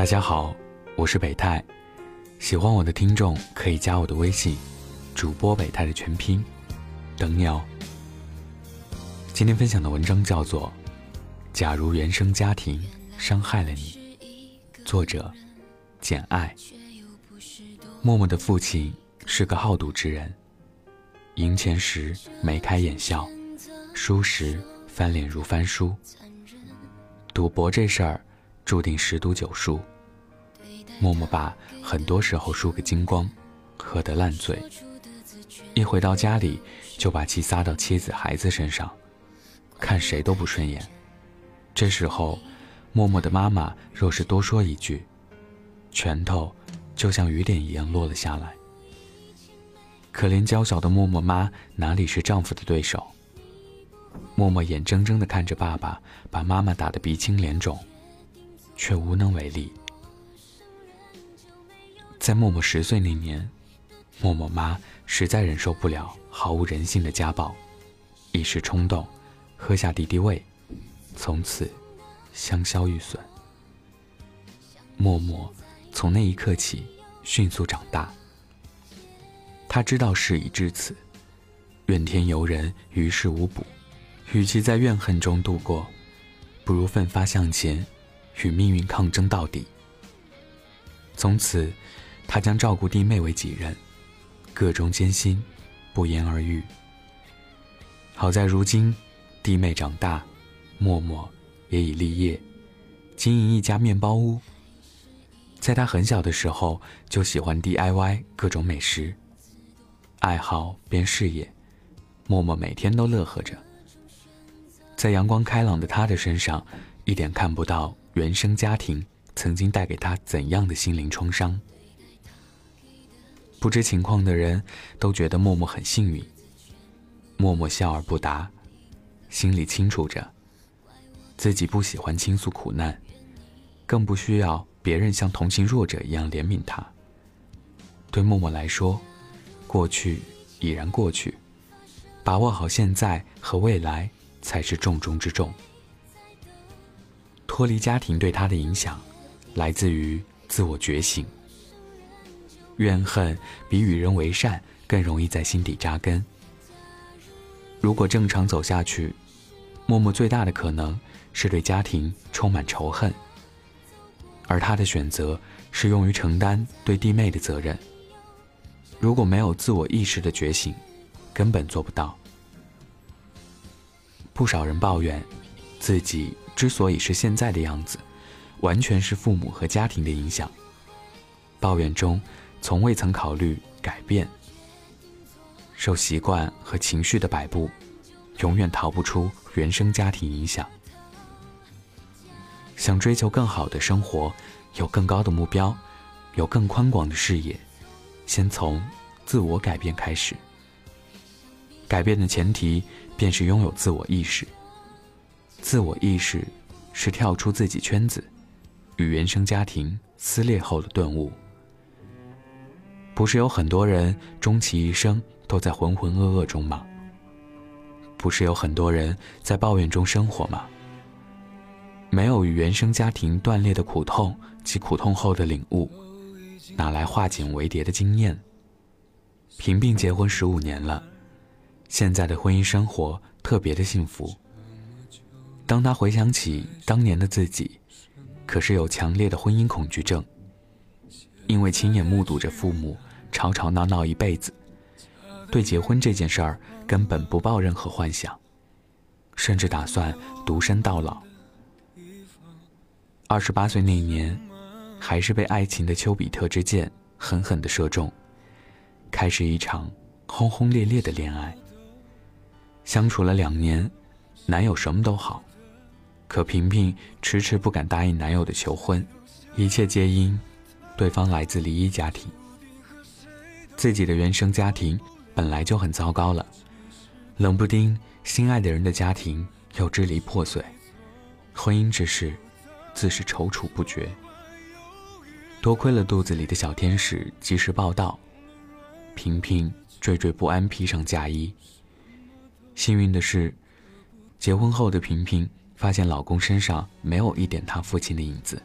大家好，我是北泰，喜欢我的听众可以加我的微信，主播北泰的全拼，等你哦。今天分享的文章叫做《假如原生家庭伤害了你》，作者简爱。默默的父亲是个好赌之人，赢钱时眉开眼笑，输时翻脸如翻书。赌博这事儿，注定十赌九输。默默爸很多时候输个精光，喝得烂醉，一回到家里就把气撒到妻子孩子身上，看谁都不顺眼。这时候，默默的妈妈若是多说一句，拳头就像雨点一样落了下来。可怜娇小的默默妈哪里是丈夫的对手？默默眼睁睁地看着爸爸把妈妈打得鼻青脸肿，却无能为力。在默默十岁那年，默默妈实在忍受不了毫无人性的家暴，一时冲动，喝下敌敌畏，从此香消玉损。默默从那一刻起迅速长大，他知道事已至此，怨天尤人于事无补，与其在怨恨中度过，不如奋发向前，与命运抗争到底。从此。他将照顾弟妹为己任，各中艰辛，不言而喻。好在如今，弟妹长大，默默也已立业，经营一家面包屋。在他很小的时候，就喜欢 DIY 各种美食，爱好变事业，默默每天都乐呵着。在阳光开朗的他的身上，一点看不到原生家庭曾经带给他怎样的心灵创伤。不知情况的人都觉得默默很幸运。默默笑而不答，心里清楚着，自己不喜欢倾诉苦难，更不需要别人像同情弱者一样怜悯他。对默默来说，过去已然过去，把握好现在和未来才是重中之重。脱离家庭对他的影响，来自于自我觉醒。怨恨比与人为善更容易在心底扎根。如果正常走下去，默默最大的可能是对家庭充满仇恨，而他的选择是用于承担对弟妹的责任。如果没有自我意识的觉醒，根本做不到。不少人抱怨，自己之所以是现在的样子，完全是父母和家庭的影响。抱怨中。从未曾考虑改变，受习惯和情绪的摆布，永远逃不出原生家庭影响。想追求更好的生活，有更高的目标，有更宽广的视野，先从自我改变开始。改变的前提便是拥有自我意识。自我意识是跳出自己圈子，与原生家庭撕裂后的顿悟。不是有很多人终其一生都在浑浑噩噩中吗？不是有很多人在抱怨中生活吗？没有与原生家庭断裂的苦痛及苦痛后的领悟，哪来化茧为蝶的经验？平平结婚十五年了，现在的婚姻生活特别的幸福。当他回想起当年的自己，可是有强烈的婚姻恐惧症，因为亲眼目睹着父母。吵吵闹闹一辈子，对结婚这件事儿根本不抱任何幻想，甚至打算独身到老。二十八岁那年，还是被爱情的丘比特之箭狠狠地射中，开始一场轰轰烈烈的恋爱。相处了两年，男友什么都好，可萍萍迟迟不敢答应男友的求婚，一切皆因对方来自离异家庭。自己的原生家庭本来就很糟糕了，冷不丁心爱的人的家庭又支离破碎，婚姻之事自是踌躇不决。多亏了肚子里的小天使及时报道，萍萍惴惴不安披上嫁衣。幸运的是，结婚后的萍萍发现老公身上没有一点她父亲的影子。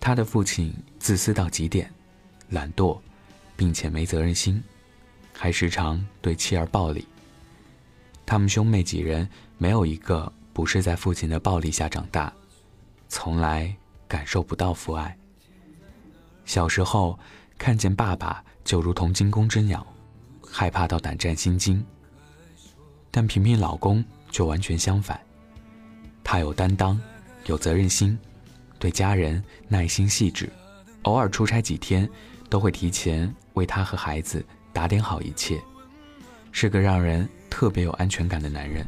他的父亲自私到极点，懒惰，并且没责任心，还时常对妻儿暴力。他们兄妹几人没有一个不是在父亲的暴力下长大，从来感受不到父爱。小时候看见爸爸就如同惊弓之鸟，害怕到胆战心惊。但平平老公就完全相反，他有担当，有责任心，对家人耐心细致，偶尔出差几天，都会提前为他和孩子打点好一切，是个让人特别有安全感的男人。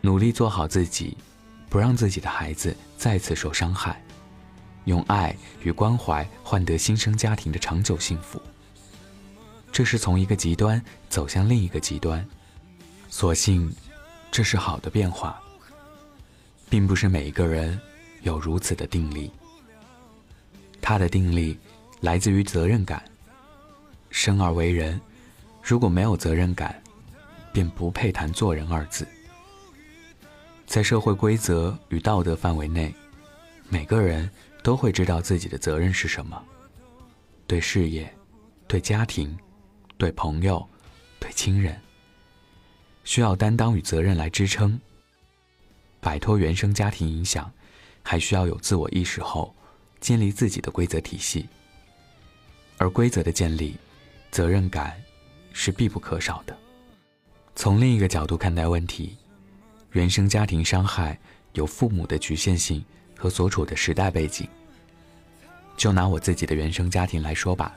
努力做好自己，不让自己的孩子再次受伤害，用爱与关怀换得新生家庭的长久幸福。这是从一个极端走向另一个极端，所幸，这是好的变化。并不是每一个人有如此的定力。他的定力来自于责任感。生而为人，如果没有责任感，便不配谈做人二字。在社会规则与道德范围内，每个人都会知道自己的责任是什么：对事业，对家庭。对朋友，对亲人，需要担当与责任来支撑。摆脱原生家庭影响，还需要有自我意识后，建立自己的规则体系。而规则的建立，责任感是必不可少的。从另一个角度看待问题，原生家庭伤害有父母的局限性和所处的时代背景。就拿我自己的原生家庭来说吧。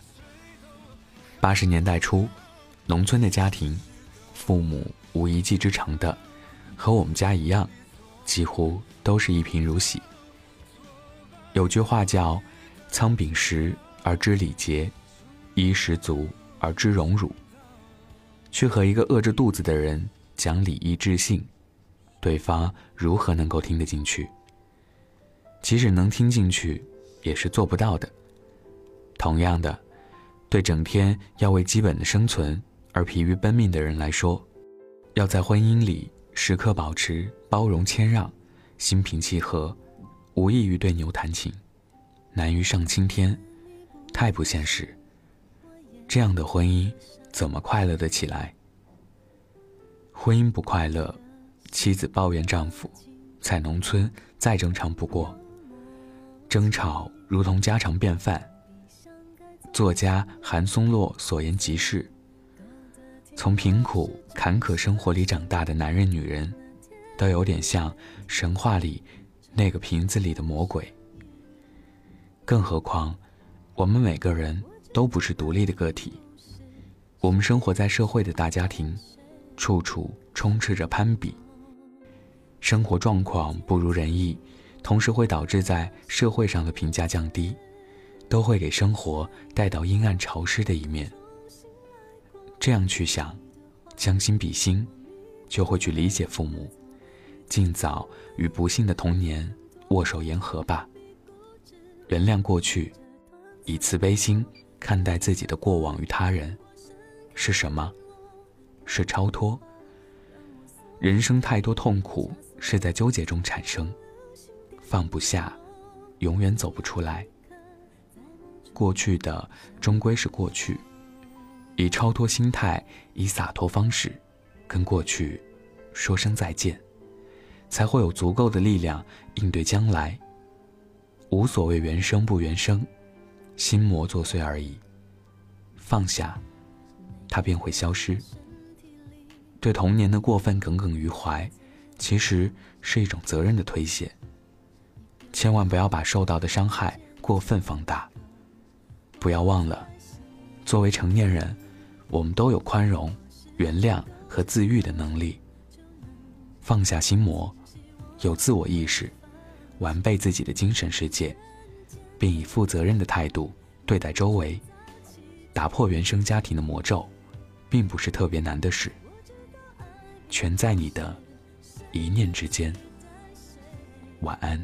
八十年代初，农村的家庭，父母无一技之长的，和我们家一样，几乎都是一贫如洗。有句话叫“仓廪实而知礼节，衣食足而知荣辱”。去和一个饿着肚子的人讲礼义智信，对方如何能够听得进去？即使能听进去，也是做不到的。同样的。对整天要为基本的生存而疲于奔命的人来说，要在婚姻里时刻保持包容谦让、心平气和，无异于对牛弹琴，难于上青天，太不现实。这样的婚姻怎么快乐得起来？婚姻不快乐，妻子抱怨丈夫，在农村再正常不过，争吵如同家常便饭。作家韩松洛所言极是。从贫苦坎坷生活里长大的男人、女人，都有点像神话里那个瓶子里的魔鬼。更何况，我们每个人都不是独立的个体，我们生活在社会的大家庭，处处充斥着攀比。生活状况不如人意，同时会导致在社会上的评价降低。都会给生活带到阴暗潮湿的一面。这样去想，将心比心，就会去理解父母，尽早与不幸的童年握手言和吧。原谅过去，以慈悲心看待自己的过往与他人，是什么？是超脱。人生太多痛苦是在纠结中产生，放不下，永远走不出来。过去的终归是过去，以超脱心态，以洒脱方式，跟过去说声再见，才会有足够的力量应对将来。无所谓原生不原生，心魔作祟而已。放下，它便会消失。对童年的过分耿耿于怀，其实是一种责任的推卸。千万不要把受到的伤害过分放大。不要忘了，作为成年人，我们都有宽容、原谅和自愈的能力。放下心魔，有自我意识，完备自己的精神世界，并以负责任的态度对待周围，打破原生家庭的魔咒，并不是特别难的事。全在你的一念之间。晚安。